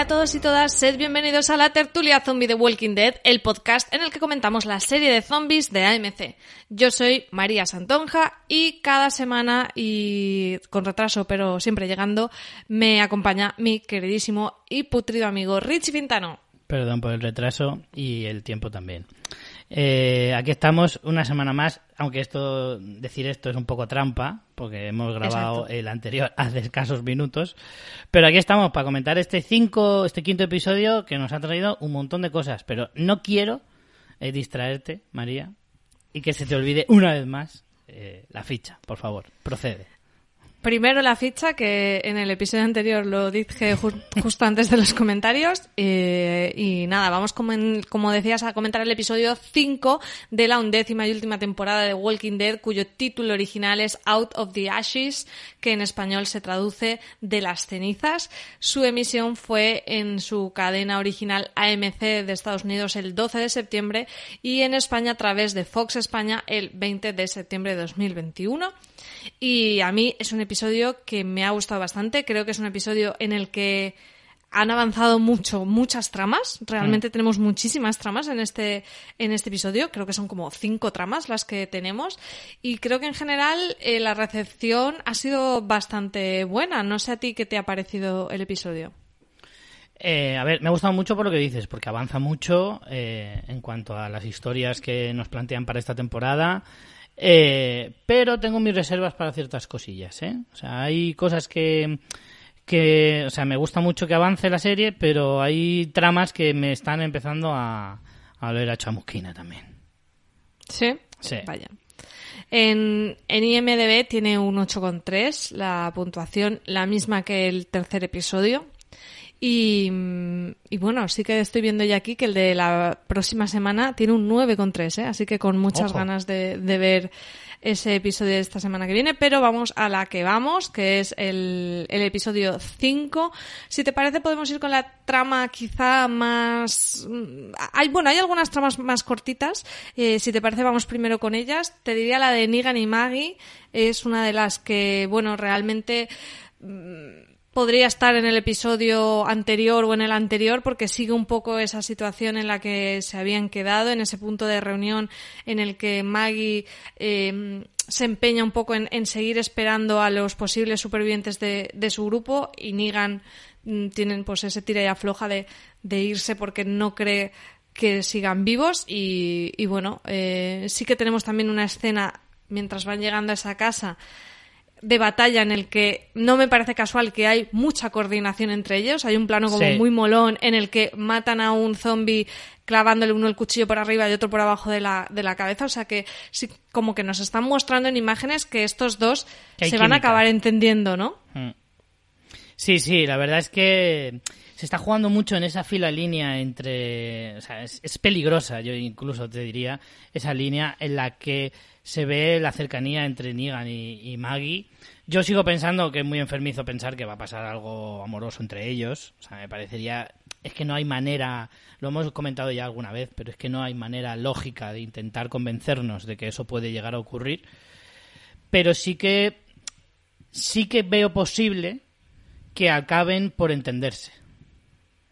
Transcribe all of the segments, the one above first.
Hola a todos y todas, sed bienvenidos a la tertulia zombie de Walking Dead, el podcast en el que comentamos la serie de zombies de AMC. Yo soy María Santonja y cada semana, y con retraso pero siempre llegando, me acompaña mi queridísimo y putrido amigo Richie Pintano. Perdón por el retraso y el tiempo también. Eh, aquí estamos una semana más, aunque esto decir esto es un poco trampa, porque hemos grabado el anterior hace escasos minutos, pero aquí estamos para comentar este cinco, este quinto episodio que nos ha traído un montón de cosas, pero no quiero eh, distraerte, María, y que se te olvide una vez más eh, la ficha, por favor, procede. Primero la ficha, que en el episodio anterior lo dije justo antes de los comentarios. Eh, y nada, vamos como, como decías a comentar el episodio 5 de la undécima y última temporada de Walking Dead, cuyo título original es Out of the Ashes, que en español se traduce de las cenizas. Su emisión fue en su cadena original AMC de Estados Unidos el 12 de septiembre y en España a través de Fox España el 20 de septiembre de 2021. Y a mí es un episodio que me ha gustado bastante. Creo que es un episodio en el que han avanzado mucho, muchas tramas. Realmente Mm. tenemos muchísimas tramas en este, en este episodio. Creo que son como cinco tramas las que tenemos. Y creo que en general eh, la recepción ha sido bastante buena. No sé a ti qué te ha parecido el episodio. Eh, a ver, me ha gustado mucho por lo que dices, porque avanza mucho eh, en cuanto a las historias que nos plantean para esta temporada. Eh, pero tengo mis reservas para ciertas cosillas, ¿eh? O sea, hay cosas que, que, o sea, me gusta mucho que avance la serie, pero hay tramas que me están empezando a, a oler a chamusquina también. ¿Sí? Sí. Vaya. En, en IMDB tiene un 8,3, la puntuación la misma que el tercer episodio. Y, mm, y bueno, sí que estoy viendo ya aquí que el de la próxima semana tiene un 9,3, ¿eh? así que con muchas Ojo. ganas de, de ver ese episodio de esta semana que viene, pero vamos a la que vamos, que es el, el episodio 5. Si te parece, podemos ir con la trama quizá más... mm, Hay, bueno, hay algunas tramas más cortitas. Eh, si te parece, vamos primero con ellas. Te diría la de Negan y Maggie. Es una de las que, bueno, realmente podría estar en el episodio anterior o en el anterior porque sigue un poco esa situación en la que se habían quedado, en ese punto de reunión en el que Maggie eh, se empeña un poco en, en seguir esperando a los posibles supervivientes de, de su grupo y Negan mm, tienen pues ese tira y afloja de, de irse porque no cree que sigan vivos. Y, y bueno, eh, sí que tenemos también una escena mientras van llegando a esa casa de batalla en el que no me parece casual que hay mucha coordinación entre ellos. Hay un plano como Sí. muy molón en el que matan a un zombie clavándole uno el cuchillo por arriba y otro por abajo de la, de la cabeza. O sea que sí, como que nos están mostrando en imágenes que estos dos Que se van a acabar entendiendo, ¿no? Mm. Sí, sí, la verdad es que se está jugando mucho en esa fila línea entre... O sea, es, es peligrosa, yo incluso te diría, esa línea en la que se ve la cercanía entre Negan y, Maggie. Yo sigo pensando que es muy enfermizo pensar que va a pasar algo amoroso entre ellos. O sea, me parecería... Es que no hay manera, lo hemos comentado ya alguna vez, pero es que no hay manera lógica de intentar convencernos de que eso puede llegar a ocurrir. Pero sí que sí que veo posible que acaben por entenderse.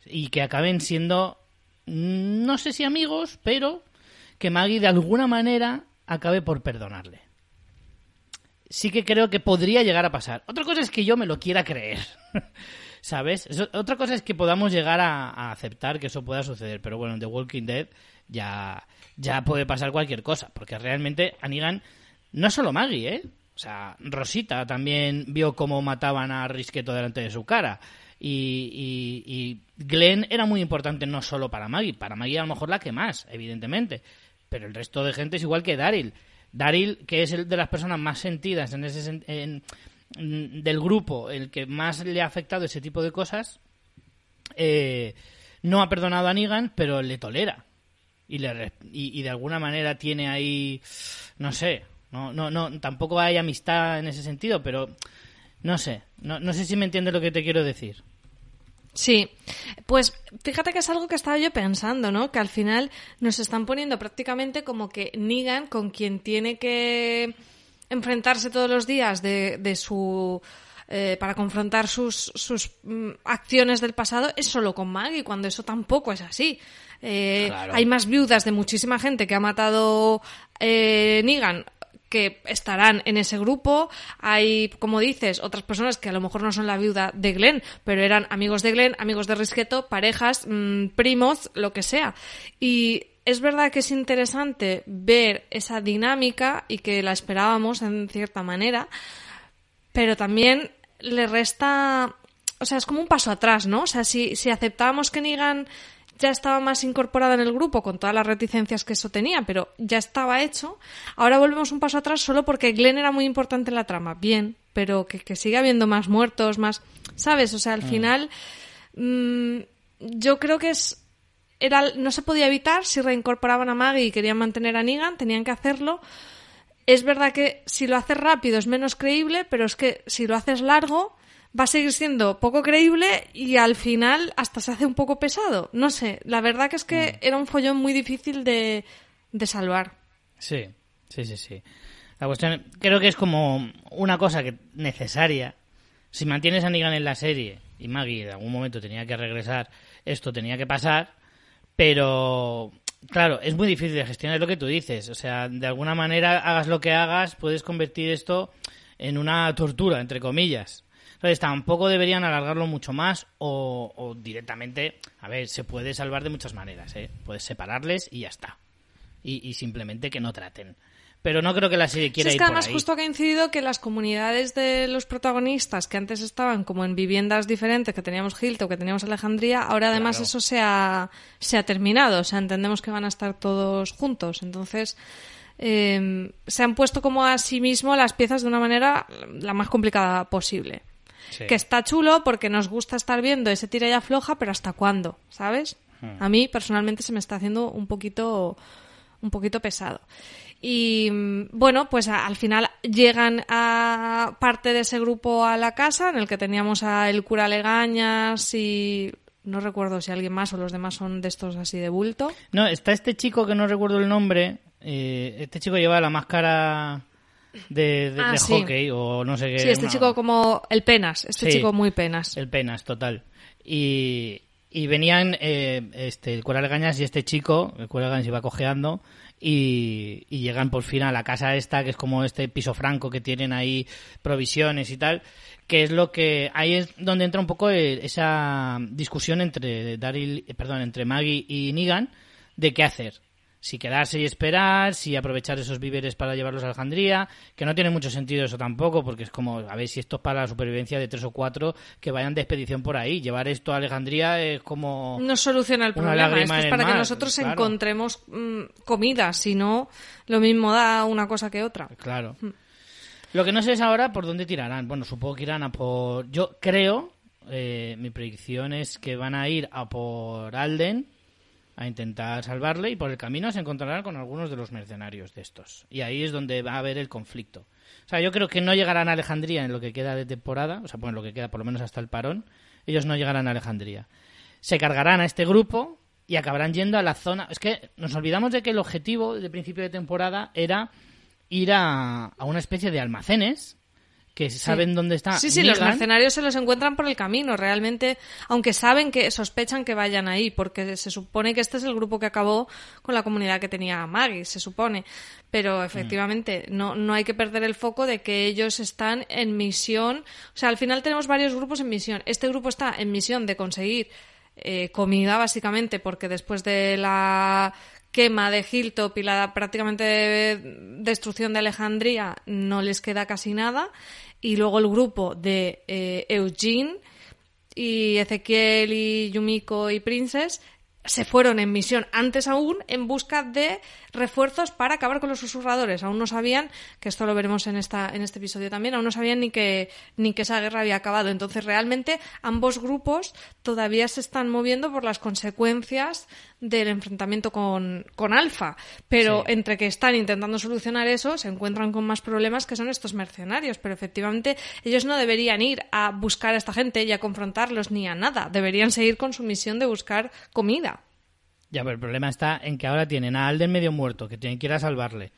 Y que acaben siendo, no sé si amigos, pero que Maggie de alguna manera acabe por perdonarle. Sí que creo que podría llegar a pasar. Otra cosa es que yo me lo quiera creer. ¿Sabes? Otra cosa es que podamos llegar a, aceptar que eso pueda suceder. Pero bueno, en The Walking Dead ya, ya puede pasar cualquier cosa. Porque realmente a Negan, no solo Maggie, ¿eh? O sea, Rosita también vio cómo mataban a Risqueto delante de su cara. Y, y, y Glenn era muy importante no solo para Maggie, para Maggie a lo mejor la que más, evidentemente. Pero el resto de gente es igual que Daryl. Daryl, que es el de las personas más sentidas en ese en- en- del grupo, el que más le ha afectado ese tipo de cosas, eh, no ha perdonado a Negan, pero le tolera. Y, le, y, y de alguna manera tiene ahí, no sé, no, no, no, tampoco hay amistad en ese sentido, pero no sé, no, no sé si me entiendes lo que te quiero decir. Sí, pues fíjate que es algo que estaba yo pensando, ¿no? Que al final nos están poniendo prácticamente como que Negan, con quien tiene que enfrentarse todos los días de, de su eh, para confrontar sus, sus mm, acciones del pasado es solo con Maggie, cuando eso tampoco es así. Eh, Claro. Hay más viudas de muchísima gente que ha matado eh, Negan que estarán en ese grupo. Hay, como dices, otras personas que a lo mejor no son la viuda de Glenn, pero eran amigos de Glenn, amigos de Risqueto, parejas, mm, primos, lo que sea. Y es verdad que es interesante ver esa dinámica y que la esperábamos en cierta manera, pero también le resta. O sea, es como un paso atrás, ¿no? O sea, si, si aceptábamos que Negan ya estaba más incorporada en el grupo con todas las reticencias que eso tenía, pero ya estaba hecho, ahora volvemos un paso atrás solo porque Glenn era muy importante en la trama. Bien, pero que, que siga habiendo más muertos, más. ¿Sabes? O sea, al final. mm, yo creo que es. Era, no se podía evitar si reincorporaban a Maggie y querían mantener a Negan, tenían que hacerlo. Es verdad que si lo haces rápido es menos creíble, pero es que si lo haces largo va a seguir siendo poco creíble y al final hasta se hace un poco pesado. No sé, la verdad que es que era un follón muy difícil de, de salvar. Sí, sí, sí, sí. La cuestión creo que es como una cosa que necesaria. Si mantienes a Negan en la serie y Maggie en algún momento tenía que regresar, esto tenía que pasar, pero claro, es muy difícil de gestionar lo que tú dices. O sea, de alguna manera, hagas lo que hagas, puedes convertir esto en una tortura, entre comillas. Entonces, tampoco deberían alargarlo mucho más o, o directamente, a ver, se puede salvar de muchas maneras, ¿eh? Puedes separarles y ya está. Y, y simplemente que no traten. Pero no creo que la serie Sí, quiera es ir que por además ahí. justo ha coincidido que las comunidades de los protagonistas que antes estaban como en viviendas diferentes, que teníamos Hilton, que teníamos Alejandría, ahora además Claro. eso se ha, se ha terminado. O sea, entendemos que van a estar todos juntos. Entonces, eh, se han puesto como a sí mismo las piezas de una manera la más complicada posible. Sí. Que está chulo porque nos gusta estar viendo ese tira y afloja, pero ¿hasta cuándo? ¿Sabes? Hmm. A mí personalmente se me está haciendo un poquito, un poquito pesado. Y mm, bueno, pues a- al final llegan a parte de ese grupo a la casa en el que teníamos a el cura Legañas y no recuerdo si alguien más o los demás son de estos así de bulto. No, está este chico que no recuerdo el nombre. eh, este chico lleva la máscara de, de- Ah, de sí. hockey o no sé qué. Sí, este una- chico como el Penas, este Sí. chico muy Penas. El Penas, total. Y, y venían eh, este, el cura Legañas y este chico, el cura Legañas iba cojeando, y, y llegan por fin a la casa esta, que es como este piso franco que tienen ahí provisiones y tal, que es lo que, ahí es donde entra un poco eh, esa discusión entre Daryl, perdón, entre Maggie y Negan, de qué hacer. Si quedarse y esperar, si aprovechar esos víveres para llevarlos a Alejandría, que no tiene mucho sentido eso tampoco, porque es como, a ver si esto es para la supervivencia de tres o cuatro que vayan de expedición por ahí. Llevar esto a Alejandría es como... no soluciona el problema. Es que es para que nosotros claro. encontremos mm, comida. Si no, lo mismo da una cosa que otra. Claro. Hmm. Lo que no sé es ahora por dónde tirarán. Bueno, supongo que irán a por... Yo creo, eh, mi predicción es que van a ir a por Alden a intentar salvarle y por el camino se encontrarán con algunos de los mercenarios de estos. Y ahí es donde va a haber el conflicto. O sea, yo creo que no llegarán a Alejandría en lo que queda de temporada, o sea, en lo que queda por lo menos hasta el parón, ellos no llegarán a Alejandría. Se cargarán a este grupo y acabarán yendo a la zona... Es que nos olvidamos de que el objetivo de principio de temporada era ir a, a una especie de almacenes que saben dónde está Sí, sí, los mercenarios se los encuentran por el camino, realmente, aunque saben que sospechan que vayan ahí, porque se supone que este es el grupo que acabó con la comunidad que tenía Maggie, se supone. Pero efectivamente, no, no hay que perder el foco de que ellos están en misión. O sea, al final tenemos varios grupos en misión. Este grupo está en misión de conseguir eh, comida, básicamente, porque después de la quema de Hilltop y la prácticamente destrucción de Alejandría no les queda casi nada. Y luego el grupo de eh, Eugene y Ezequiel y Yumiko y Princess se fueron en misión antes aún en busca de refuerzos para acabar con los susurradores. Aún no sabían, que esto lo veremos en esta en este episodio también, aún no sabían ni que ni que esa guerra había acabado. Entonces, realmente ambos grupos todavía se están moviendo por las consecuencias del enfrentamiento con, con Alfa. Pero Sí. entre que están intentando solucionar eso, se encuentran con más problemas que son estos mercenarios. Pero efectivamente, ellos no deberían ir a buscar a esta gente y a confrontarlos ni a nada. Deberían seguir con su misión de buscar comida. Ya, pero el problema está en que ahora tienen a Alden medio muerto, que tienen que ir a salvarle.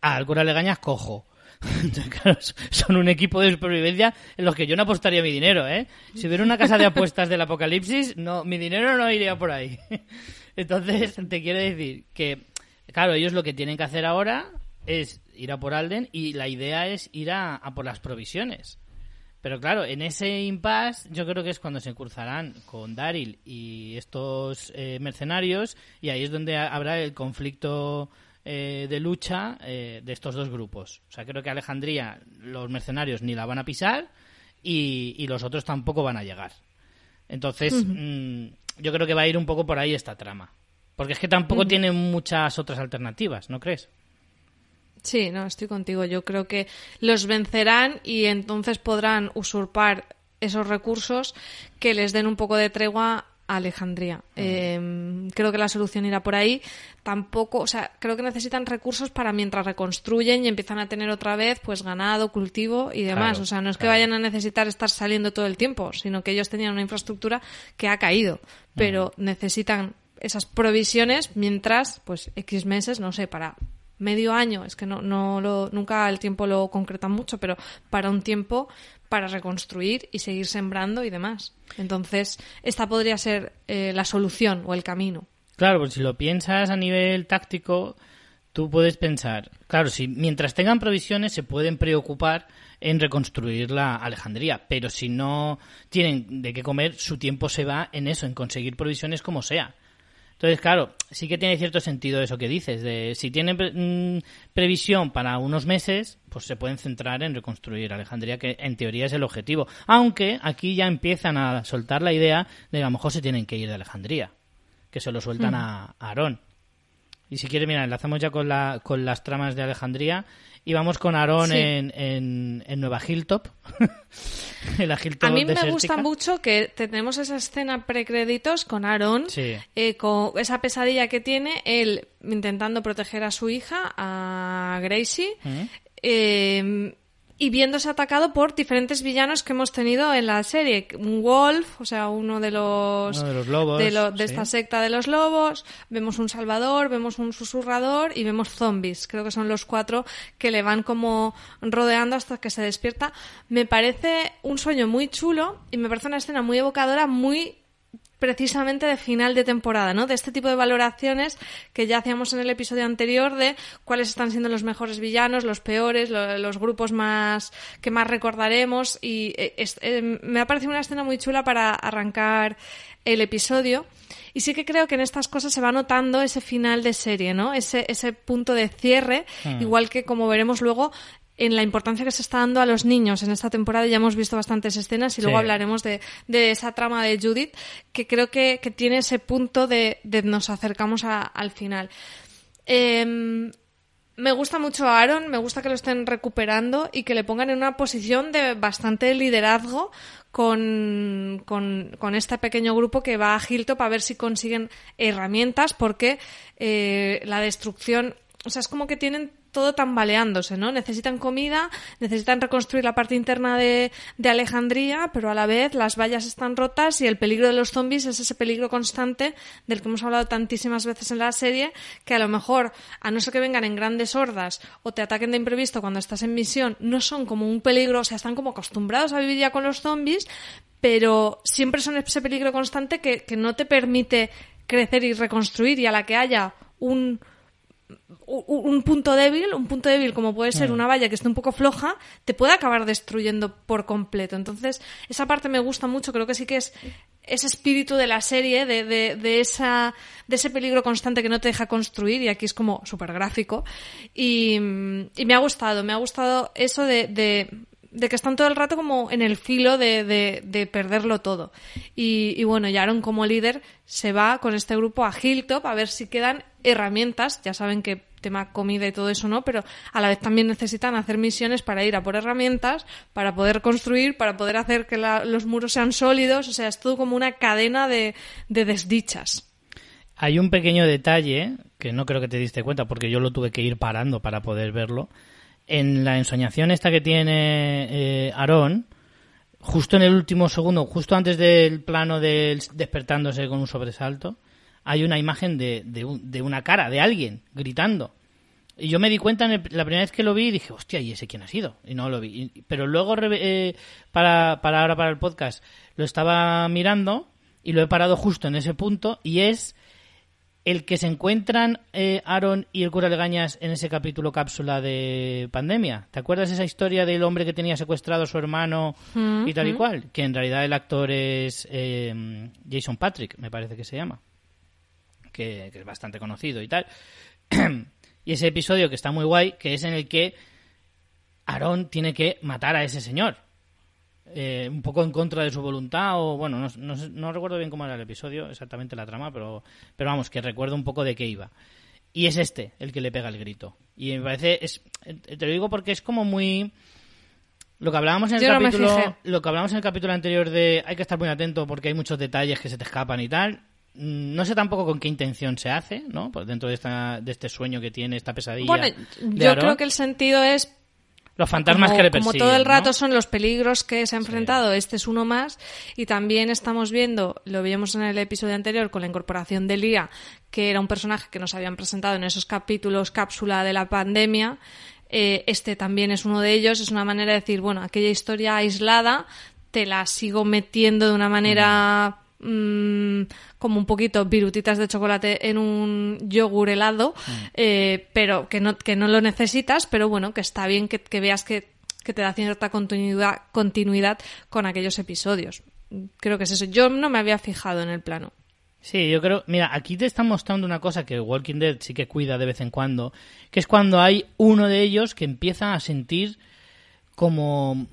Al cura Legañas cojo. Son un equipo de supervivencia en los que yo no apostaría mi dinero, ¿eh? Si hubiera una casa de apuestas del apocalipsis, no, mi dinero no iría por ahí. Entonces, te quiero decir que, claro, ellos lo que tienen que hacer ahora es ir a por Alden y la idea es ir a, por las provisiones. Pero claro, en ese impasse yo creo que es cuando se cruzarán con Daryl y estos eh, mercenarios y ahí es donde habrá el conflicto eh, de lucha eh, de estos dos grupos. O sea, creo que Alejandría, los mercenarios ni la van a pisar y, los otros tampoco van a llegar. Entonces, mm, yo creo que va a ir un poco por ahí esta trama. Porque es que tampoco tiene muchas otras alternativas, ¿no crees? Sí, no, estoy contigo. Yo creo que los vencerán y entonces podrán usurpar esos recursos que les den un poco de tregua Alejandría. Em, creo que la solución irá por ahí. Tampoco, o sea, creo que necesitan recursos para mientras reconstruyen y empiezan a tener otra vez, pues ganado, cultivo y demás. o sea, no es que vayan a necesitar estar saliendo todo el tiempo, sino que ellos tenían una infraestructura que ha caído, pero necesitan esas provisiones mientras, pues, X meses, no sé, para medio año, es que no, no lo, nunca el tiempo lo concretan mucho, pero para un tiempo para reconstruir y seguir sembrando y demás. Entonces, esta podría ser eh, la solución o el camino. Claro, pues si lo piensas a nivel táctico, tú puedes pensar, claro, si mientras tengan provisiones se pueden preocupar en reconstruir la Alejandría, pero si no tienen de qué comer, su tiempo se va en eso, en conseguir provisiones como sea. Entonces, claro, sí que tiene cierto sentido eso que dices, de si tienen mm, previsión para unos meses, pues se pueden centrar en reconstruir Alejandría, que en teoría es el objetivo. Aunque aquí ya empiezan a soltar la idea de que a lo mejor se tienen que ir de Alejandría, que se lo sueltan a Aarón. Y si quieres, mira, enlazamos ya con, la, con las tramas de Alejandría. Y vamos con Aarón en, en, Nueva Hilltop. A mí me gusta mucho que tenemos esa escena precréditos con Aarón, eh, con esa pesadilla que tiene él intentando proteger a su hija, a Gracie. eh, y viéndose atacado por diferentes villanos que hemos tenido en la serie. Un Wolf, o sea, uno de los, de, los lobos, de, esta secta de los lobos. Vemos un Salvador, vemos un Susurrador y vemos zombies. Creo que son los cuatro que le van como rodeando hasta que se despierta. Me parece un sueño muy chulo y me parece una escena muy evocadora, muy precisamente de final de temporada, ¿no? De este tipo de valoraciones que ya hacíamos en el episodio anterior de cuáles están siendo los mejores villanos, los peores, los grupos más que más recordaremos y eh, eh, me ha parecido una escena muy chula para arrancar el episodio. Y sí que creo que en estas cosas se va notando ese final de serie, ¿no? Ese, ese punto de cierre, hmm. igual que como veremos luego en la importancia que se está dando a los niños en esta temporada. Ya hemos visto bastantes escenas y luego hablaremos de, de, esa trama de Judith, que creo que, que tiene ese punto de, de nos acercamos al final. Em, me gusta mucho Aaron, me gusta que lo estén recuperando y que le pongan en una posición de bastante liderazgo con, con, con este pequeño grupo que va a Hilltop a ver si consiguen herramientas porque eh, la destrucción, o sea, es como que tienen todo tambaleándose, ¿no? Necesitan comida, necesitan reconstruir la parte interna de, de, Alejandría, pero a la vez las vallas están rotas y el peligro de los zombies es ese peligro constante del que hemos hablado tantísimas veces en la serie, que a lo mejor, a no ser que vengan en grandes hordas o te ataquen de imprevisto cuando estás en misión, no son como un peligro, o sea, están como acostumbrados a vivir ya con los zombies, pero siempre son ese peligro constante que, que no te permite crecer y reconstruir y a la que haya un un punto débil, un punto débil como puede ser una valla que esté un poco floja, te puede acabar destruyendo por completo. Entonces, esa parte me gusta mucho, creo que sí que es ese espíritu de la serie, de, de, esa, de ese peligro constante que no te deja construir, y aquí es como súper gráfico. Y, me ha gustado, me ha gustado eso de, de, que están todo el rato como en el filo de, de perderlo todo. Y, y bueno, Aaron como líder se va con este grupo a Hilltop a ver si quedan herramientas, ya saben que tema comida y todo eso no, pero a la vez también necesitan hacer misiones para ir a por herramientas, para poder construir, para poder hacer que los muros sean sólidos, o sea, es todo como una cadena de, desdichas. Hay un pequeño detalle que no creo que te diste cuenta porque yo lo tuve que ir parando para poder verlo. En la ensoñación esta que tiene eh, Aarón, justo en el último segundo, justo antes del plano del despertándose con un sobresalto, hay una imagen de, de, una cara, de alguien, gritando. Y yo me di cuenta la primera vez que lo vi y dije, hostia, ¿y ese quién ha sido? Y no lo vi. pero luego, eh, para, para ahora para el podcast, lo estaba mirando y lo he parado justo en ese punto y es el que se encuentran eh, Aaron y el cura Legañas en ese capítulo cápsula de pandemia. ¿Te acuerdas esa historia del hombre que tenía secuestrado a su hermano y tal y cual? Que en realidad el actor es eh, Jason Patrick, me parece que se llama. Que, que es bastante conocido y tal. y ese episodio que está muy guay, que es en el que Aaron tiene que matar a ese señor. Eh, un poco en contra de su voluntad o bueno, no, no, recuerdo bien cómo era el episodio, exactamente la trama, pero, pero vamos, que recuerdo un poco de qué iba. Y es este el que le pega el grito. Y me parece, es, te lo digo porque es como muy... Lo que hablábamos en el capítulo, lo que hablábamos en el capítulo anterior de hay que estar muy atento porque hay muchos detalles que se te escapan y tal. Mm, no sé tampoco con qué intención se hace, ¿no? Pues dentro de, esta, de este sueño que tiene, esta pesadilla. Bueno, yo creo que el sentido es los fantasmas que le persiguen. Como todo el rato son los peligros que se ha enfrentado, este es uno más. Y también estamos viendo, lo vimos en el episodio anterior con la incorporación de Lía, que era un personaje que nos habían presentado en esos capítulos cápsula de la pandemia. Eh, este también es uno de ellos. Es una manera de decir, bueno, aquella historia aislada te la sigo metiendo de una manera. Mm, como un poquito virutitas de chocolate en un yogur helado, mm. eh, pero que no, que no lo necesitas, pero bueno, que está bien que, veas que, te da cierta continuidad, continuidad con aquellos episodios. Creo que es eso. Yo no me había fijado en el plano. Sí, yo creo. Mira, aquí te están mostrando una cosa que Walking Dead sí que cuida de vez en cuando, que es cuando hay uno de ellos que empieza a sentir como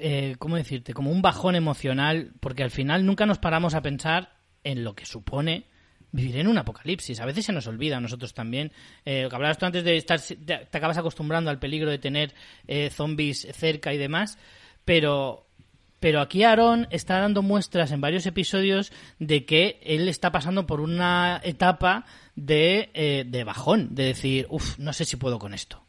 eh, ¿cómo decirte? Como un bajón emocional, porque al final nunca nos paramos a pensar en lo que supone vivir en un apocalipsis. A veces se nos olvida a nosotros también. Eh, lo que hablabas tú antes de estar, te acabas acostumbrando al peligro de tener eh, zombies cerca y demás, pero pero aquí Aaron está dando muestras en varios episodios de que él está pasando por una etapa de, eh, de bajón, de decir, uff, no sé si puedo con esto.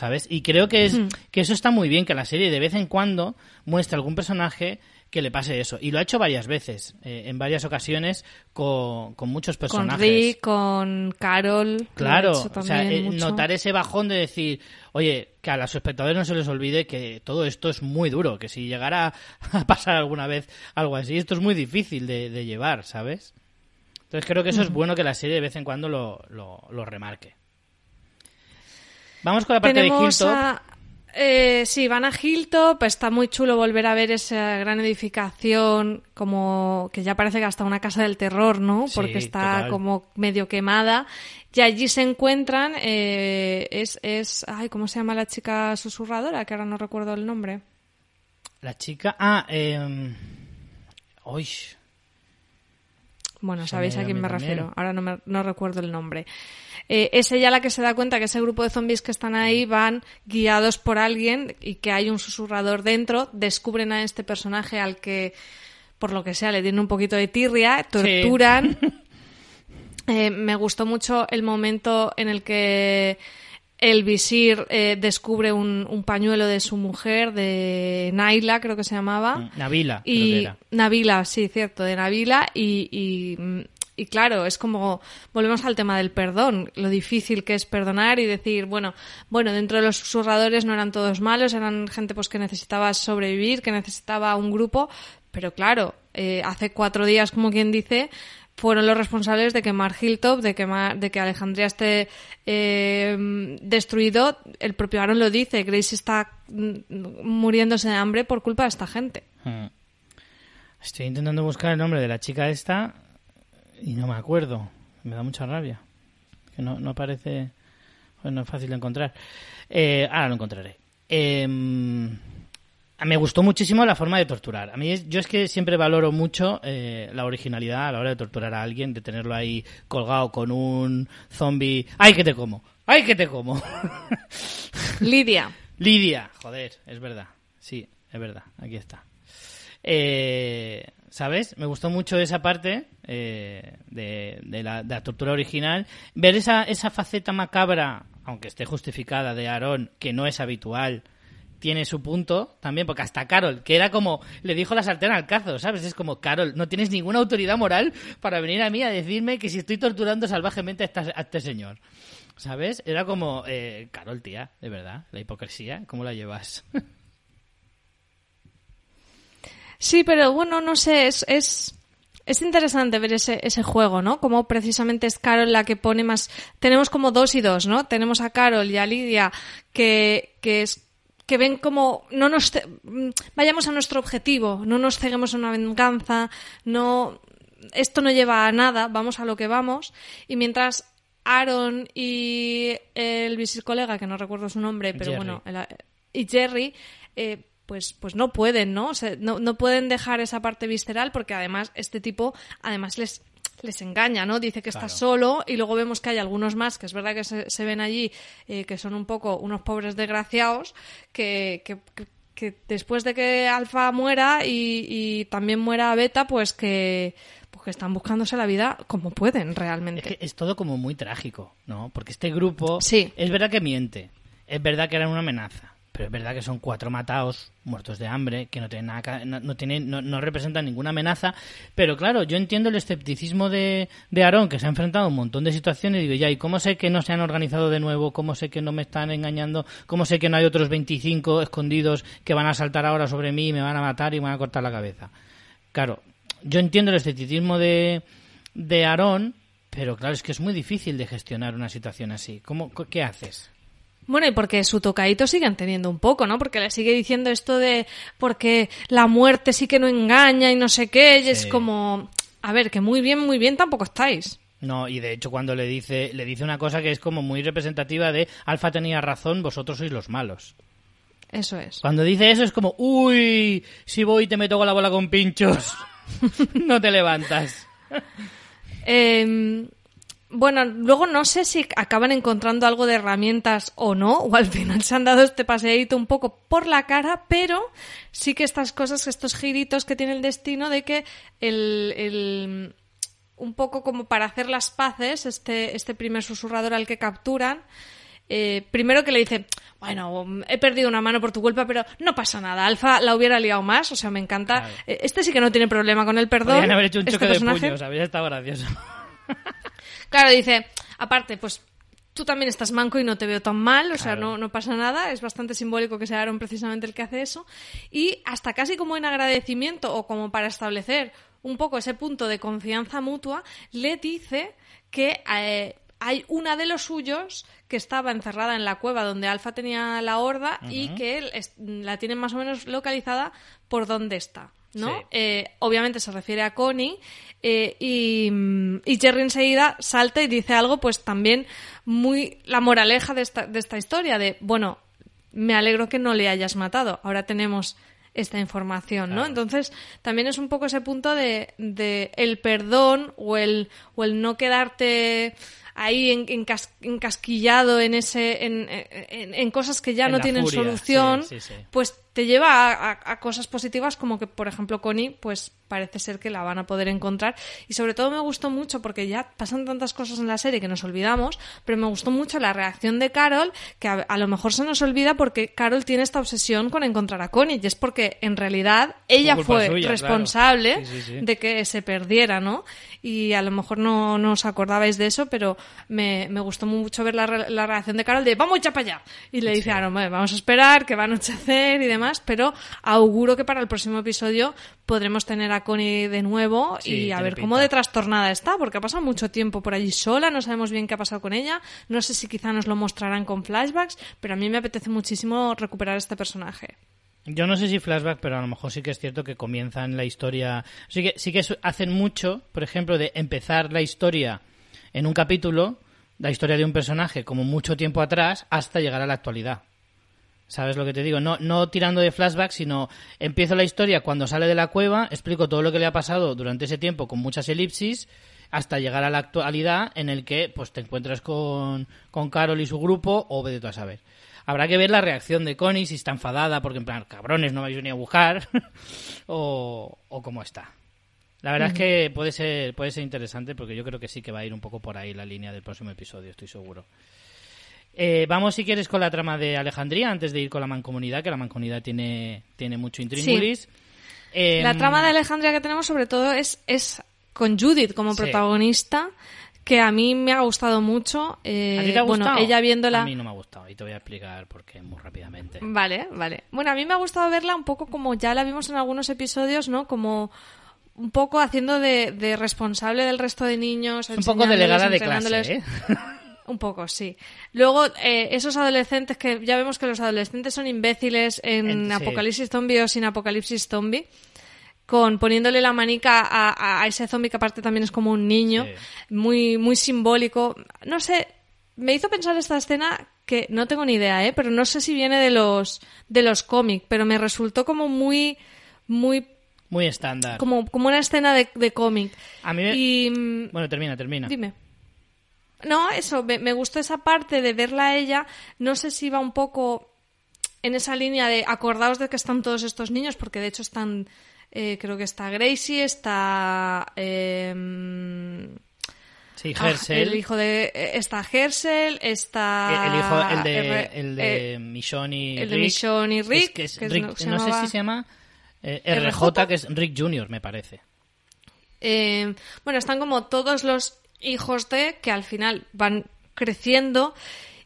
¿Sabes? Y creo que, es, que eso está muy bien, que la serie de vez en cuando muestre algún personaje que le pase eso. Y lo ha hecho varias veces, eh, en varias ocasiones, con, muchos personajes. Con Rick, con Carol. Claro, o sea, eh, notar ese bajón de decir, oye, que a los espectadores no se les olvide que todo esto es muy duro, que si llegara a pasar alguna vez algo así, esto es muy difícil de, llevar, ¿sabes? Entonces creo que eso es bueno que la serie de vez en cuando lo, lo remarque. Vamos con la parte de Hilltop. Eh, sí, van a Hilltop, está muy chulo volver a ver esa gran edificación, como que ya parece que hasta una casa del terror, ¿no? Porque está como medio quemada. Y allí se encuentran, eh, es, es, ay, ¿cómo se llama la chica susurradora? Que ahora no recuerdo el nombre. La chica, ah, eh, uy. Bueno, sabéis a quién me refiero, ahora no, me, no recuerdo el nombre. Eh, es ella la que se da cuenta que ese grupo de zombies que están ahí van guiados por alguien y que hay un susurrador dentro, descubren a este personaje al que, por lo que sea, le tienen un poquito de tirria, torturan. Eh, me gustó mucho el momento en el que el visir eh, descubre un, pañuelo de su mujer, de Naila, creo que se llamaba. Mm, Navila. Y, Navila, sí, cierto, de Navila. y, y claro, es como volvemos al tema del perdón, lo difícil que es perdonar y decir, bueno, bueno, dentro de los susurradores no eran todos malos, eran gente pues que necesitaba sobrevivir, que necesitaba un grupo, pero claro, eh, hace cuatro días, como quien dice, fueron los responsables de quemar Hilltop, de, quemar, de que Alejandría esté eh, destruido. El propio Aaron lo dice, Grace está mm, muriéndose de hambre por culpa de esta gente. Hmm. Estoy intentando buscar el nombre de la chica esta y no me acuerdo. Me da mucha rabia. Que no, no aparece. no es fácil de encontrar. Eh, ahora lo encontraré. Em, me gustó muchísimo la forma de torturar. A mí yo es que siempre valoro mucho eh, la originalidad a la hora de torturar a alguien, de tenerlo ahí colgado con un zombie. ¡Ay, que te como! ¡Ay, que te como! Lidia. Lidia, joder, es verdad. Sí, es verdad. Aquí está. Eh, ¿Sabes? Me gustó mucho esa parte eh, de, la, tortura original. Ver esa, esa faceta macabra, aunque esté justificada, de Aaron, que no es habitual, tiene su punto también, porque hasta Carol, que era como, le dijo la sartén al cazo, ¿sabes? Es como, Carol, no tienes ninguna autoridad moral para venir a mí a decirme que si estoy torturando salvajemente a, este señor. ¿Sabes? Era como, eh, Carol, tía, de verdad, la hipocresía, ¿cómo la llevas? sí, pero bueno, no sé, es, es, es interesante ver ese, ese juego, ¿no? Como precisamente es Carol la que pone más... Tenemos como dos y dos, ¿no? Tenemos a Carol y a Lidia que, que es que ven como no nos vayamos a nuestro objetivo, no nos ceguemos a una venganza, no esto no lleva a nada, vamos a lo que vamos y mientras Aaron y el colega que no recuerdo su nombre, pero bueno, y Jerry eh, pues, pues no pueden, ¿no? ¿no? ¿no? pueden dejar esa parte visceral porque además este tipo, además les, les engaña, ¿no? Dice que está solo y luego vemos que hay algunos más, que es verdad que se, ven allí, eh, que son un poco unos pobres desgraciados, que, que, después de que Alfa muera y, también muera Beta, pues que, pues que están buscándose la vida como pueden realmente. Es, es todo como muy trágico, ¿no? Porque este grupo sí. es verdad que miente, es verdad que eran una amenaza, pero es verdad que son cuatro matados, muertos de hambre, que no tienen nada, no, tienen, no, representan ninguna amenaza. Pero claro, yo entiendo el escepticismo de, de Aarón, que se ha enfrentado a un montón de situaciones, y digo, ya, ¿y cómo sé que no se han organizado de nuevo? ¿Cómo sé que no me están engañando? ¿Cómo sé que no hay otros 25 escondidos que van a saltar ahora sobre mí y me van a matar y me van a cortar la cabeza? Claro, yo entiendo el escepticismo de, de Aarón, pero claro, es que es muy difícil de gestionar una situación así. ¿Cómo, ¿Qué haces? Bueno, y porque su tocadito siguen teniendo un poco, ¿no? Porque le sigue diciendo esto de porque la muerte sí que no engaña y no sé qué, y es como, a ver, que muy bien, muy bien tampoco estáis. No, y de hecho cuando le dice, le dice una cosa que es como muy representativa de Alfa tenía razón, vosotros sois los malos. Eso es. Cuando dice eso es como, uy, si voy te meto con la bola con pinchos, no te levantas. eh, bueno, luego no sé si acaban encontrando algo de herramientas o no, o al final se han dado este paseíto un poco por la cara, pero sí que estas cosas, estos giritos que tiene el destino de que el, el un poco como para hacer las paces, este, este primer susurrador al que capturan, eh, primero que le dice, bueno, he perdido una mano por tu culpa, pero no pasa nada. Alfa la hubiera liado más, o sea, me encanta. Eh, este sí que no tiene problema con el perdón. Podrían haber hecho un este choque de puños, habría estado gracioso. Claro, dice, aparte, pues tú también estás manco y no te veo tan mal, o sea, no, no pasa nada, es bastante simbólico que sea Aaron precisamente el que hace eso, y hasta casi como en agradecimiento o como para establecer un poco ese punto de confianza mutua, le dice que eh, hay una de los suyos que estaba encerrada en la cueva donde Alfa tenía la horda y que la tienen más o menos localizada por dónde está. ¿No? Eh, obviamente se refiere a Connie eh, y, y, Jerry enseguida salta y dice algo pues también muy la moraleja de esta, de esta historia de bueno me alegro que no le hayas matado ahora tenemos esta información, ¿no? Entonces, también es un poco ese punto de, de el perdón o el, o el no quedarte ahí encasquillado en ese en, en, cosas que ya no tienen solución, pues te lleva a, a, cosas positivas como que, por ejemplo, Connie, pues parece ser que la van a poder encontrar. Y sobre todo me gustó mucho, porque ya pasan tantas cosas en la serie que nos olvidamos, pero me gustó mucho la reacción de Carol, que a, lo mejor se nos olvida porque Carol tiene esta obsesión con encontrar a Connie, y es porque en realidad ella fue responsable de que se perdiera, ¿no? Y a lo mejor no, no os acordabais de eso, pero me, me gustó mucho ver la, la, reacción de Carol de vamos ya para allá. Y le dice, ah, vamos a esperar, que va a anochecer y demás pero auguro que para el próximo episodio podremos tener a Connie de nuevo y a ver cómo de trastornada está, porque ha pasado mucho tiempo por allí sola, no sabemos bien qué ha pasado con ella, no sé si quizá nos lo mostrarán con flashbacks, pero a mí me apetece muchísimo recuperar este personaje. Yo no sé si flashback, pero a lo mejor sí que es cierto que comienzan la historia. Sí que, sí que hacen mucho, por ejemplo, de empezar la historia en un capítulo, la historia de un personaje como mucho tiempo atrás, hasta llegar a la actualidad. ¿Sabes lo que te digo? No, no tirando de flashback, sino empiezo la historia cuando sale de la cueva, explico todo lo que le ha pasado durante ese tiempo con muchas elipsis, hasta llegar a la actualidad en el que pues te encuentras con, con Carol y su grupo, o ve de a saber. Habrá que ver la reacción de Connie, si está enfadada porque en plan, cabrones, no vais ni a buscar, o, o cómo está. La verdad es que puede ser, puede ser interesante porque yo creo que sí que va a ir un poco por ahí la línea del próximo episodio, estoy seguro. Eh, vamos, si quieres, con la trama de Alejandría, antes de ir con la mancomunidad, que la mancomunidad tiene, tiene mucho intríngulis. la em, trama de Alejandría que tenemos, sobre todo, es, es con Judith como protagonista, que a mí me ha gustado mucho. Eh, ¿A ti te ha bueno, gustado? ella viéndola. A mí no me ha gustado y te voy a explicar por qué muy rápidamente. Vale, vale. Bueno, a mí me ha gustado verla un poco como ya la vimos en algunos episodios, ¿no? Como un poco haciendo de, de responsable del resto de niños. Es un poco delegada de clase, ¿eh? Un poco, sí. Luego, eh, esos adolescentes que ya vemos que los adolescentes son imbéciles en En- sí. Apocalipsis Zombie o sin Apocalipsis Zombie, con poniéndole la manica a, ese zombie que aparte también es como un niño, Sí. muy, muy simbólico. No sé, me hizo pensar esta escena que no tengo ni idea, ¿eh? Pero no sé si viene de los, de los cómics, pero me resultó como muy, muy, Muy estándar. como, como una escena de, de cómic. A mí me- Y, Bueno, termina, termina. Dime. No, eso, me, me gustó esa parte de verla a ella. No sé si va un poco en esa línea de acordaos de que están todos estos niños, porque de hecho están, eh, creo que está Gracie, está... em, Sí, ah, Herschel. el hijo de... eh, Está Herschel, está... el hijo, el de, R- el eh, de Michonne y el de Rick. Michonne y Rick, que es que es- Rick- no, sé si se llama eh, RJ, RJ, que es Rick Jr., me parece. Eh, bueno, están como todos los hijos de que al final van creciendo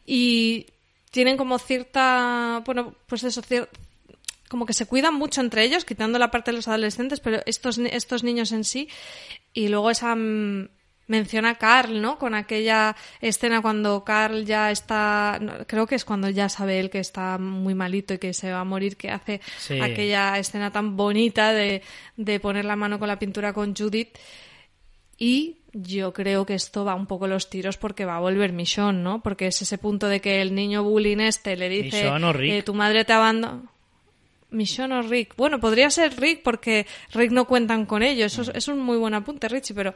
y tienen como cierta, bueno, pues eso, cier- como que se cuidan mucho entre ellos, quitando la parte de los adolescentes, pero estos, estos niños en sí. Y luego esa mm, mención a Carl, ¿no? Con aquella escena cuando Carl ya está, no, creo que es cuando ya sabe él que está muy malito y que se va a morir, que hace Sí. aquella escena tan bonita de, de poner la mano con la pintura con Judith. Y yo creo que esto va un poco los tiros porque va a volver Michonne, ¿no? Porque es ese punto de que el niño bullying este le dice eh, tu madre te abandona. Michonne o Rick. Bueno, podría ser Rick porque Rick no cuentan con ello. Eso es, es un muy buen apunte, Richie, pero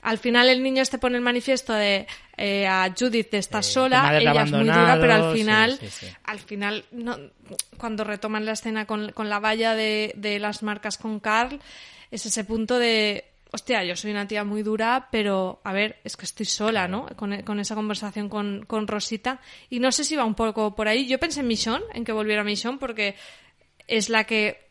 al final el niño este pone el manifiesto de eh, a Judith de estás Eh, sola, ella es muy dura, pero al sí, final, sí, sí. al final, no, cuando retoman la escena con, con la valla de, de las marcas con Carl, es ese punto de, hostia, yo soy una tía muy dura, pero a ver, es que estoy sola, ¿no? Con, con esa conversación con, con Rosita. Y no sé si va un poco por ahí. Yo pensé en Michonne, en que volviera Michonne, porque es la que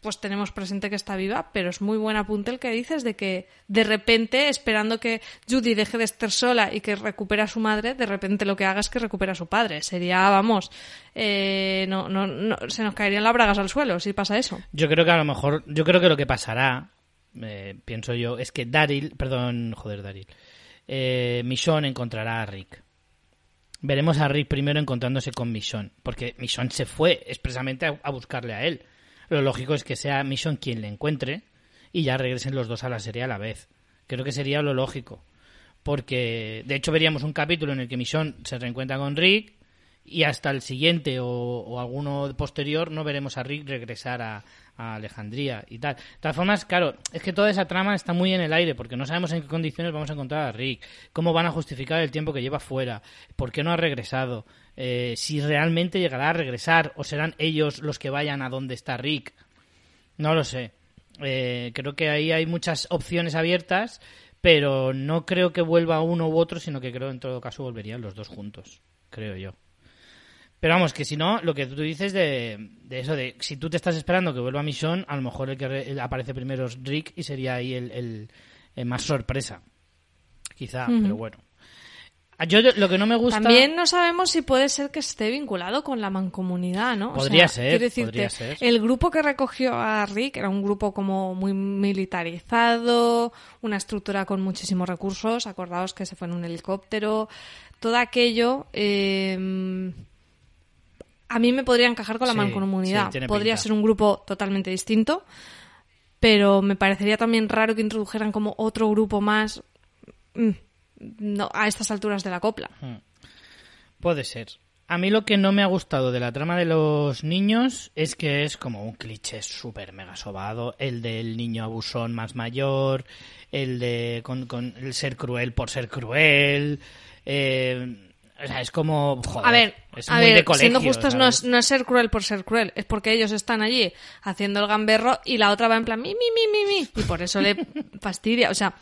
pues tenemos presente que está viva, pero es muy buen apunte el que dices de que de repente, esperando que Judy deje de estar sola y que recupere a su madre, de repente lo que haga es que recupera a su padre. Sería, vamos, eh, no, no, no, se nos caerían las bragas al suelo si pasa eso. Yo creo que a lo mejor, yo creo que lo que pasará, eh, pienso yo, es que Daryl, perdón, joder, Daryl, eh, Michonne encontrará a Rick. Veremos a Rick primero encontrándose con Michonne, porque Michonne se fue expresamente a, buscarle a él. Lo lógico es que sea Michonne quien le encuentre y ya regresen los dos a la serie a la vez. Creo que sería lo lógico. Porque, de hecho, veríamos un capítulo en el que Michonne se reencuentra con Rick y hasta el siguiente o, o alguno posterior no veremos a Rick regresar a, a Alejandría y tal. De todas formas, claro, es que toda esa trama está muy en el aire porque no sabemos en qué condiciones vamos a encontrar a Rick, cómo van a justificar el tiempo que lleva fuera, por qué no ha regresado, eh, si realmente llegará a regresar o serán ellos los que vayan a donde está Rick. No lo sé. Eh, creo que ahí hay muchas opciones abiertas, pero no creo que vuelva uno u otro, sino que creo en todo caso volverían los dos juntos, creo yo. Pero vamos, que si no, lo que tú dices de, de eso, de si tú te estás esperando que vuelva Michonne, a lo mejor el que re- aparece primero es Rick y sería ahí el, el- el más sorpresa. Quizá, pero bueno. Ah, Yo lo que no me gusta... También no sabemos si puede ser que esté vinculado con la mancomunidad, ¿no? O Podría sea, ser, quiero decirte, podría ser. El grupo que recogió a Rick era un grupo como muy militarizado, una estructura con muchísimos recursos. Acordaos que se fue en un helicóptero. Todo aquello. eh, a mí me podría encajar con la Sí, mancomunidad. sí, podría pinta. ser un grupo totalmente distinto, pero me parecería también raro que introdujeran como otro grupo más mm, no, a estas alturas de la copla. Puede ser. A mí lo que no me ha gustado de la trama de los niños es que es como un cliché súper mega sobado. El del niño abusón más mayor, el de con, con el ser cruel por ser cruel. eh, o sea, es como. Joder, A ver, es a muy ver de colegio, siendo justos, no es, no es ser cruel por ser cruel, es porque ellos están allí haciendo el gamberro y la otra va en plan mi, mi, mi, mi, mi, y por eso le fastidia. O sea,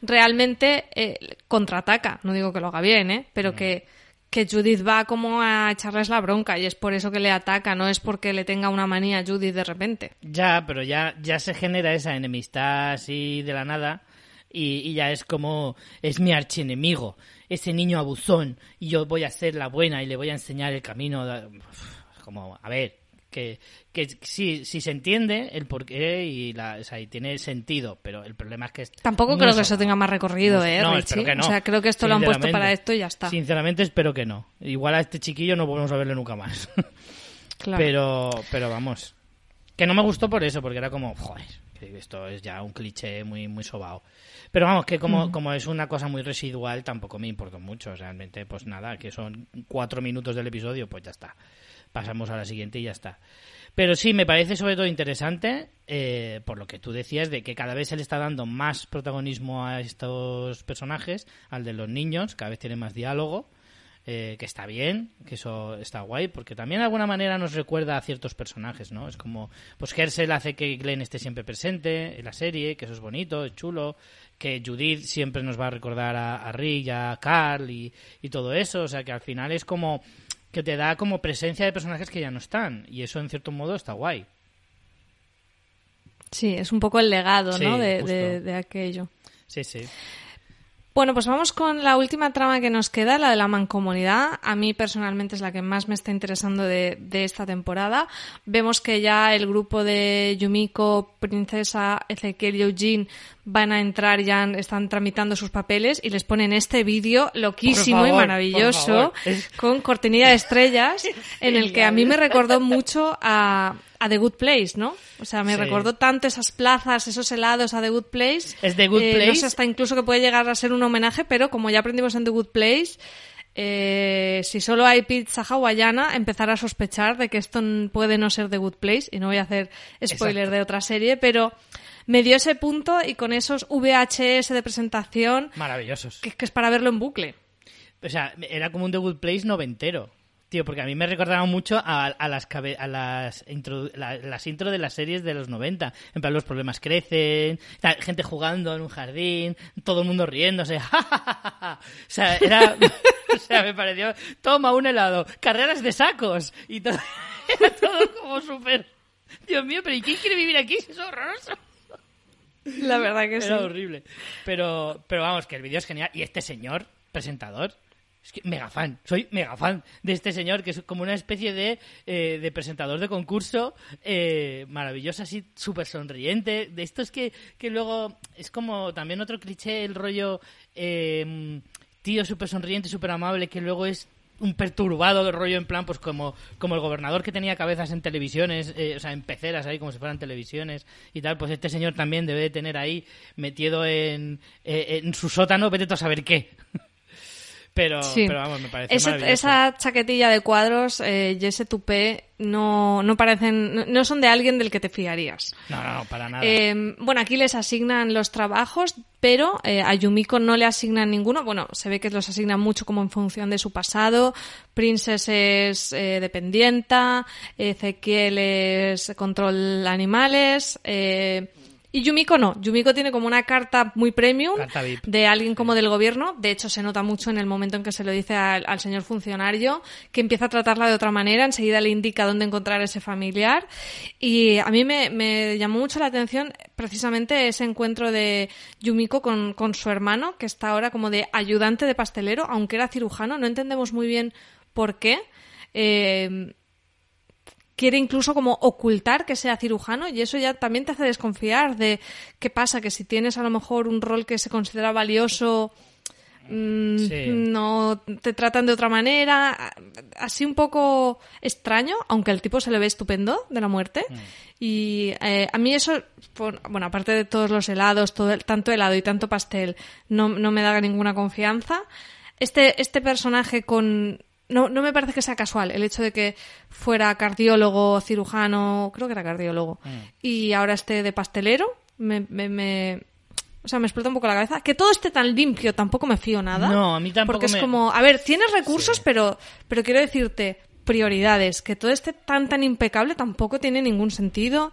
realmente eh, contraataca, no digo que lo haga bien, ¿eh? Mm. pero que, que Judith va como a echarles la bronca y es por eso que le ataca, no es porque le tenga una manía a Judith de repente. Ya, pero ya, ya se genera esa enemistad así de la nada. Y, y ya es como, es mi archienemigo, ese niño abusón, y yo voy a ser la buena y le voy a enseñar el camino. de- Como, a ver, que, que sí, sí se entiende el porqué y, la, o sea, y tiene sentido, pero el problema es que... Tampoco creo que eso tenga más recorrido, Muy- ¿eh, no, espero que no. O sea, creo que esto lo han puesto para esto y ya está. Sinceramente espero que no. Igual a este chiquillo no volvemos a verle nunca más. Claro. Pero, pero vamos. Que no me gustó por eso, porque era como, joder, esto es ya un cliché muy, muy sobao. Pero vamos, que como, como es una cosa muy residual, tampoco me importó mucho. Realmente, pues nada, que son cuatro minutos del episodio, pues ya está. Pasamos a la siguiente y ya está. Pero sí, me parece sobre todo interesante, eh, por lo que tú decías, de que cada vez se le está dando más protagonismo a estos personajes, al de los niños, cada vez tiene más diálogo eh, que está bien, que eso está guay, porque también de alguna manera nos recuerda a ciertos personajes, ¿no? Es como, pues Hersel hace que Glenn esté siempre presente en la serie, que eso es bonito, es chulo, que Judith siempre nos va a recordar a, a Rick, a Carl y, y todo eso, o sea que al final es como que te da como presencia de personajes que ya no están, y eso en cierto modo está guay. Sí, es un poco el legado, Sí, ¿no? De, de- de aquello. Sí, sí. Bueno, pues vamos con la última trama que nos queda, la de la mancomunidad. A mí personalmente es la que más me está interesando de, de esta temporada. Vemos que ya el grupo de Yumiko, Princesa, Ezequiel y Eugene van a entrar, ya están tramitando sus papeles y les ponen este vídeo loquísimo y maravilloso con cortinilla de estrellas en el que a mí me recordó mucho a, a The Good Place, ¿no? O sea, me Sí. recordó tanto esas plazas, esos helados a The Good Place. Es The Good Eh, No Place. sé hasta incluso que puede llegar a ser un homenaje, pero como ya aprendimos en The Good Place, eh, si solo hay pizza hawaiana, empezar a sospechar de que esto puede no ser The Good Place, y no voy a hacer spoiler Exacto. de otra serie, pero me dio ese punto y con esos VHS de presentación, Maravillosos. que, que es para verlo en bucle. O sea, era como un The Good Place noventero. Tío, porque a mí me recordaba mucho a, a las a las intro, la- las intro de las series de los 90. En plan, los problemas crecen, gente jugando en un jardín, todo el mundo riéndose. o sea, era... o sea, me pareció... Toma un helado, carreras de sacos y todo, era todo como súper... Dios mío, pero ¿y quién quiere vivir aquí? Es horroroso. La verdad que sí. Era horrible. Pero, pero vamos, que el vídeo es genial. Y este señor, presentador, es que mega fan. Soy mega fan de este señor, que es como una especie de, eh, de presentador de concurso eh, maravilloso, así súper sonriente. De estos que, que luego es como también otro cliché, el rollo eh, tío súper sonriente, súper amable, que luego es un perturbado del rollo en plan, pues como, como el gobernador que tenía cabezas en televisiones, eh, o sea, en peceras ahí, como si fueran televisiones y tal, pues este señor también debe de tener ahí metido en, eh, en su sótano, vete a saber qué. Pero, Sí. pero vamos, me parece Ese- esa chaquetilla de cuadros eh, y ese tupé no, no parecen, no- no son de alguien del que te fiarías. No, no, no, para nada. Eh, bueno, aquí les asignan los trabajos, pero eh, a Yumiko no le asignan ninguno. Bueno, se ve que los asignan mucho como en función de su pasado. Princess es eh, dependienta, Ezequiel es control animales. eh, y Yumiko no. Yumiko tiene como una carta muy premium Carta de alguien como del gobierno. De hecho, se nota mucho en el momento en que se lo dice al, al señor funcionario, que empieza a tratarla de otra manera. Enseguida le indica dónde encontrar ese familiar. Y a mí me, me llamó mucho la atención precisamente ese encuentro de Yumiko con, con su hermano, que está ahora como de ayudante de pastelero, aunque era cirujano. No entendemos muy bien por qué. Eh, quiere incluso como ocultar que sea cirujano y eso ya también te hace desconfiar de qué pasa, que si tienes a lo mejor un rol que se considera valioso, mm, Sí. no te tratan de otra manera, así un poco extraño, aunque el tipo se le ve estupendo de la muerte. Y eh, a mí eso, por- bueno, aparte de todos los helados, todo el- tanto helado y tanto pastel, no, no me da ninguna confianza. Este, este personaje con... No, no me parece que sea casual el hecho de que fuera cardiólogo, cirujano, creo que era cardiólogo, y ahora esté de pastelero. Me, me, me- o sea, me explota un poco la cabeza. Que todo esté tan limpio tampoco me fío nada. No, a mí tampoco Porque es me- como, a ver, tienes recursos, pero, pero quiero decirte, prioridades. Que todo esté tan, tan impecable tampoco tiene ningún sentido.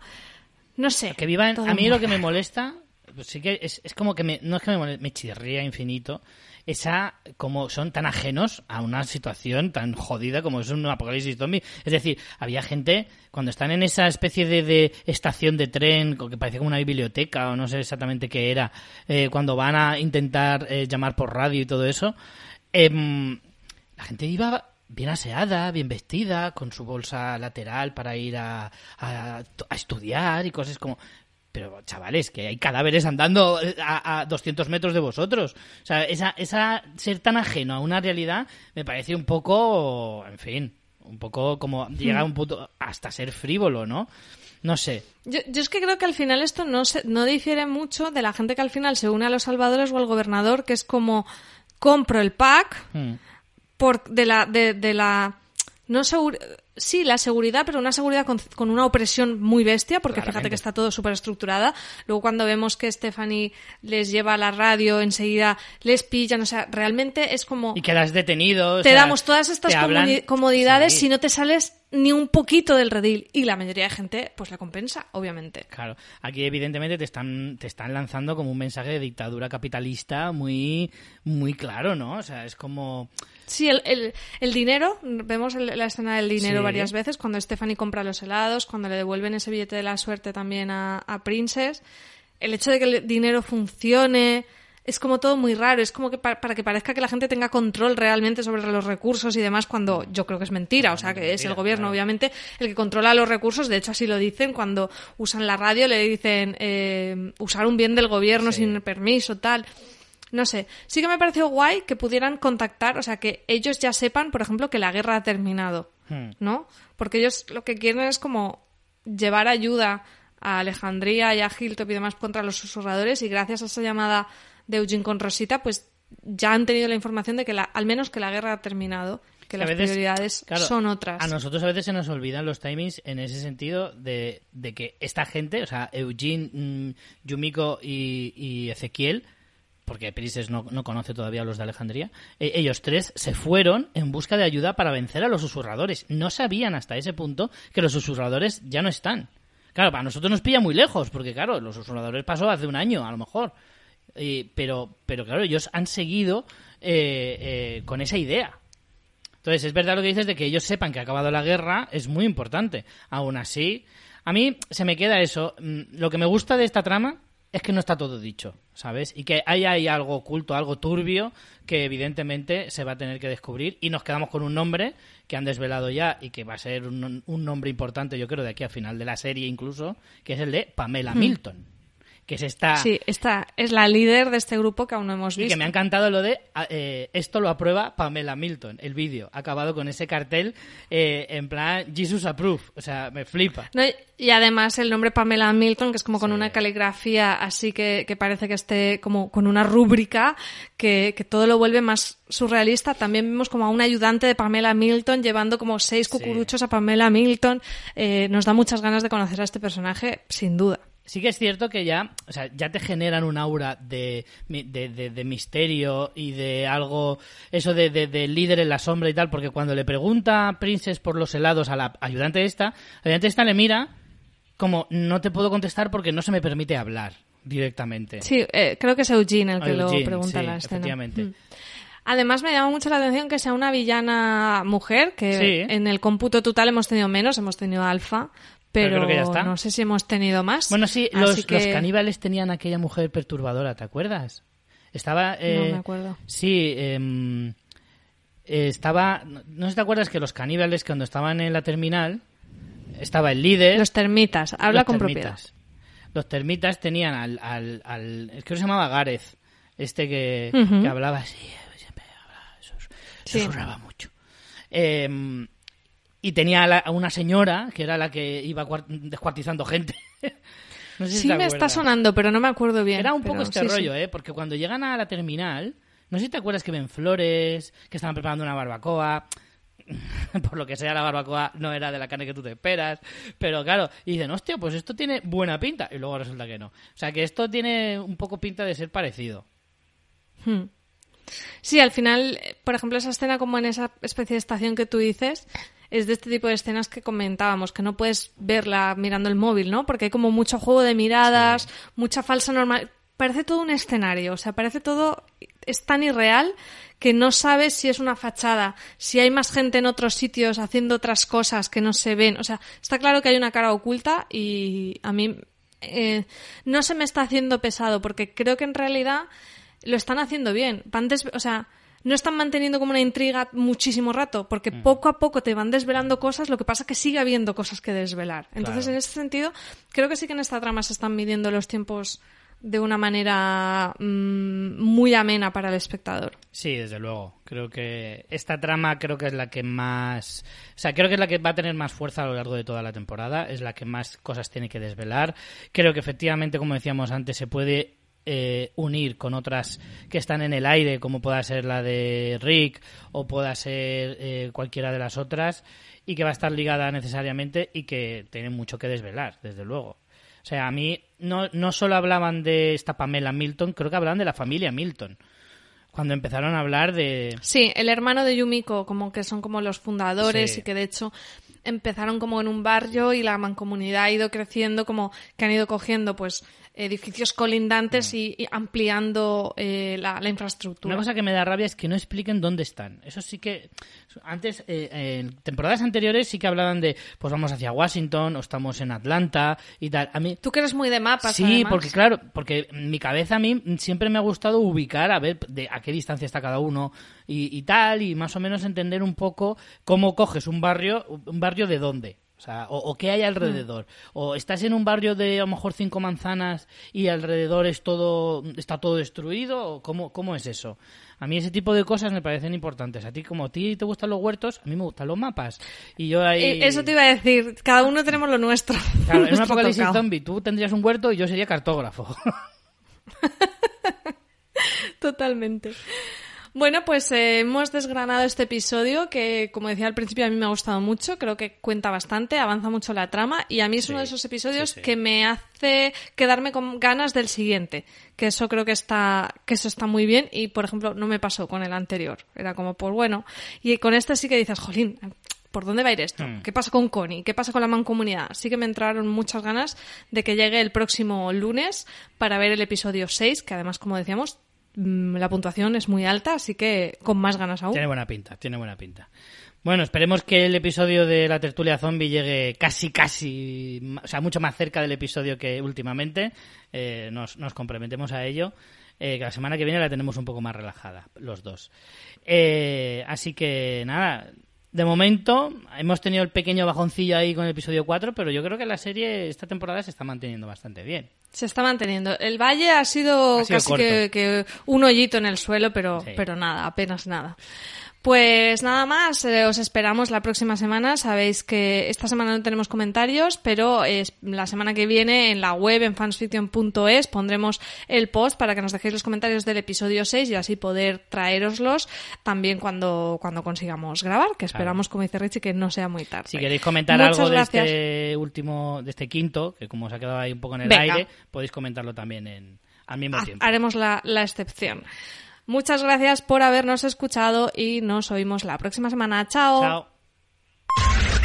No sé. Que todo a mí lo que me molesta, pues sí que es, es como que me, no es que me moleste, me chirría infinito, esa como son tan ajenos a una situación tan jodida como es un apocalipsis zombie. Es decir, había gente cuando están en esa especie de, estación de tren que parece como una biblioteca o no sé exactamente qué era, eh, cuando van a intentar eh, llamar por radio y todo eso, em, la gente iba bien aseada, bien vestida, con su bolsa lateral para ir a estudiar y cosas como... Pero, chavales, que hay cadáveres andando a, a 200 metros de vosotros. O sea, esa, esa ser tan ajeno a una realidad me parece un poco, en fin, un poco como llegar a un punto hasta ser frívolo, ¿no? No sé. Yo, yo, es que creo que al final esto no, se, no difiere mucho de la gente que al final se une a los salvadores o al gobernador, que es como compro el pack Hmm. por de la de, de la no sí, la seguridad, pero una seguridad con, con una opresión muy bestia, porque Claramente. fíjate que está todo súper estructurada. Luego cuando vemos que Stephanie les lleva a la radio, enseguida les pillan, o sea, realmente es como... Y quedas detenido. o te sea, damos todas estas hablan- comodidades Sí. si no te sales ni un poquito del redil. Y la mayoría de gente, pues la compensa, obviamente. Claro, aquí evidentemente te están, te están lanzando como un mensaje de dictadura capitalista muy, muy claro, ¿no? O sea, es como... Sí, el, el, el dinero, vemos el- la escena del dinero Sí. varias veces, cuando Stephanie compra los helados, cuando le devuelven ese billete de la suerte también a, a Princess, el hecho de que el dinero funcione, es como todo muy raro, es como que pa- para que parezca que la gente tenga control realmente sobre los recursos y demás, cuando yo creo que es mentira, o sea, que es el gobierno, claro. obviamente, el que controla los recursos, de hecho así lo dicen, cuando usan la radio le dicen eh, usar un bien del gobierno Sí. sin permiso, tal. No sé, sí que me pareció guay que pudieran contactar, o sea, que ellos ya sepan, por ejemplo, que la guerra ha terminado, Hmm. ¿no? Porque ellos lo que quieren es como llevar ayuda a Alejandría y a Hilltop y demás contra los susurradores y gracias a esa llamada de Eugene con Rosita, pues ya han tenido la información de que la, al menos que la guerra ha terminado, que las veces, prioridades claro, son otras. A nosotros a veces se nos olvidan los timings en ese sentido de, de que esta gente, o sea, Eugene, mm, Yumiko y, y Ezequiel, porque Princess no, no conoce todavía a los de Alejandría, eh, ellos tres se fueron en busca de ayuda para vencer a los susurradores. No sabían hasta ese punto que los susurradores ya no están. Claro, para nosotros nos pilla muy lejos, porque claro, los susurradores pasó hace un año, a lo mejor. Pero, pero claro, ellos han seguido eh, eh, con esa idea. Entonces, es verdad lo que dices de que ellos sepan que ha acabado la guerra, es muy importante. Aún así, a mí se me queda eso. Mm, Lo que me gusta de esta trama es que no está todo dicho, ¿sabes? Y que hay, hay algo oculto, algo turbio, que evidentemente se va a tener que descubrir. Y nos quedamos con un nombre que han desvelado ya y que va a ser un, un nombre importante, yo creo, de aquí al final de la serie incluso, que es el de Pamela Milton. Que es esta... Sí, esta es la líder de este grupo que aún no hemos Y visto. que me ha encantado lo de ah, eh, esto lo aprueba Pamela Milton, el vídeo. Ha acabado con ese cartel eh, en plan Jesus Approve. O sea, me flipa. No, y además el nombre Pamela Milton, que es como con Sí. una caligrafía así que, que parece que esté como con una rúbrica que, que todo lo vuelve más surrealista. También vemos como a un ayudante de Pamela Milton llevando como seis cucuruchos a Pamela Milton. Eh, nos da muchas ganas de conocer a este personaje, sin duda. Sí que es cierto que ya, o sea, ya te generan un aura de, de, de- de misterio y de algo, eso de, de- de líder en la sombra y tal, porque cuando le pregunta Princess por los helados a la ayudante esta, la ayudante esta le mira como no te puedo contestar porque no se me permite hablar directamente. Sí, eh, creo que es Eugene el que Eugene, lo pregunta sí, la escena. efectivamente. Mm. Además, me llama mucho la atención que sea una villana mujer, que Sí. en el cómputo total hemos tenido menos, hemos tenido alfa, Pero pero, creo que ya está. no sé si hemos tenido más. Bueno, sí, los, que- los caníbales tenían aquella mujer perturbadora, ¿te acuerdas? Estaba... eh, No me acuerdo. Sí, em, eh, estaba... No, no sé si te acuerdas que los caníbales cuando estaban en la terminal, estaba el líder... Los termitas, habla los con termitas. propiedad. Los termitas tenían al... al, al es que se llamaba Gareth, este que, que hablaba así, siempre hablaba, Sí. susurraba mucho. Em, y tenía a, la- a una señora que era la que iba cuar- descuartizando gente. No sé si Sí me está sonando, pero no me acuerdo bien. Era un pero poco este sí, sí. rollo, ¿eh? Porque cuando llegan a la terminal, no sé si te acuerdas que ven flores, que estaban preparando una barbacoa. Por lo que sea, la barbacoa no era de la carne que tú te esperas. Pero claro, y dicen, hostia, pues esto tiene buena pinta. Y luego resulta que no. O sea, que esto tiene un poco pinta de ser parecido. Hmm. Sí, al final, eh, por ejemplo, esa escena como en esa especie de estación que tú dices, es de este tipo de escenas que comentábamos, que no puedes verla mirando el móvil, ¿no? Porque hay como mucho juego de miradas, mucha falsa normal parece todo un escenario, o sea, parece todo es tan irreal que no sabes si es una fachada, si hay más gente en otros sitios haciendo otras cosas que no se ven. O sea, está claro que hay una cara oculta y a mí eh, no se me está haciendo pesado porque creo que en realidad lo están haciendo bien. o sea, no están manteniendo como una intriga muchísimo rato, porque mm. poco a poco te van desvelando cosas, lo que pasa es que sigue habiendo cosas que desvelar. Entonces, en ese sentido, creo que sí que en esta trama se están midiendo los tiempos de una manera mm, muy amena para el espectador. Sí, desde luego. Creo que esta trama creo que es la que más, o sea, creo que es la que va a tener más fuerza a lo largo de toda la temporada, es la que más cosas tiene que desvelar. Creo que efectivamente, como decíamos antes, se puede eh, unir con otras que están en el aire, como pueda ser la de Rick o pueda ser eh, cualquiera de las otras, y que va a estar ligada necesariamente y que tiene mucho que desvelar, desde luego. O sea, a mí no, no solo hablaban de esta Pamela Milton, creo que hablaban de la familia Milton. Cuando empezaron a hablar de... Sí, el hermano de Yumiko, como que son como los fundadores y que de hecho empezaron como en un barrio y la mancomunidad ha ido creciendo, como que han ido cogiendo pues edificios colindantes mm. y, ampliando eh, la, infraestructura. Una cosa que me da rabia es que no expliquen dónde están. Eso sí que antes eh, en temporadas anteriores sí que hablaban de pues vamos hacia Washington o estamos en Atlanta y tal. A mí tú que eres muy de mapas. Sí, porque claro, porque en mi cabeza a mí siempre me ha gustado ubicar a ver de a qué distancia está cada uno y, y tal y más o menos entender un poco cómo coges un barrio un barrio de dónde. O, sea, o, qué hay alrededor. O estás en un barrio de a lo mejor cinco manzanas y alrededor es todo, está todo destruido. ¿O cómo, ¿Cómo es eso? A mí ese tipo de cosas me parecen importantes. A ti, como a ti te gustan los huertos, a mí me gustan los mapas. Y yo ahí... Eh, eso te iba a decir. Cada uno tenemos lo nuestro. Claro, en un apocalipsis zombie tú tendrías un huerto y yo sería cartógrafo. Totalmente. Bueno, pues eh, hemos desgranado este episodio que, como decía al principio, a mí me ha gustado mucho. Creo que cuenta bastante, avanza mucho la trama y a mí es uno de esos episodios que me hace quedarme con ganas del siguiente. Que eso creo que está, que eso está muy bien y, por ejemplo, no me pasó con el anterior. Era como, pues bueno. Y con este sí que dices, jolín, ¿por dónde va a ir esto? Hmm. ¿Qué pasa con Connie? ¿Qué pasa con la mancomunidad? Sí que me entraron muchas ganas de que llegue el próximo lunes para ver el episodio 6, que además, como decíamos, la puntuación es muy alta, así que con más ganas aún. Tiene buena pinta, tiene buena pinta. Bueno, esperemos que el episodio de la tertulia zombie llegue casi, casi, o sea, mucho más cerca del episodio que últimamente. Eh, nos, nos, comprometemos a ello. Eh, que la semana que viene la tenemos un poco más relajada, los dos. Eh, así que nada, de momento hemos tenido el pequeño bajoncillo ahí con el episodio 4, pero yo creo que la serie esta temporada se está manteniendo bastante bien. Se está manteniendo. El valle ha sido, casi que, un hoyito en el suelo, pero, pero nada, apenas nada. Pues nada más, eh, os esperamos la próxima semana. Sabéis que esta semana no tenemos comentarios, pero la semana que viene en la web, en fansfiction.es, pondremos el post para que nos dejéis los comentarios del episodio 6 y así poder traeroslos también cuando, cuando consigamos grabar, que esperamos, como dice Richie, que no sea muy tarde. Si queréis comentar algo de este último, de este quinto, que como se ha quedado ahí un poco en el aire, podéis comentarlo también en, al mismo tiempo. Haremos la, la excepción. Muchas gracias por habernos escuchado y nos oímos la próxima semana. Chao. Chao.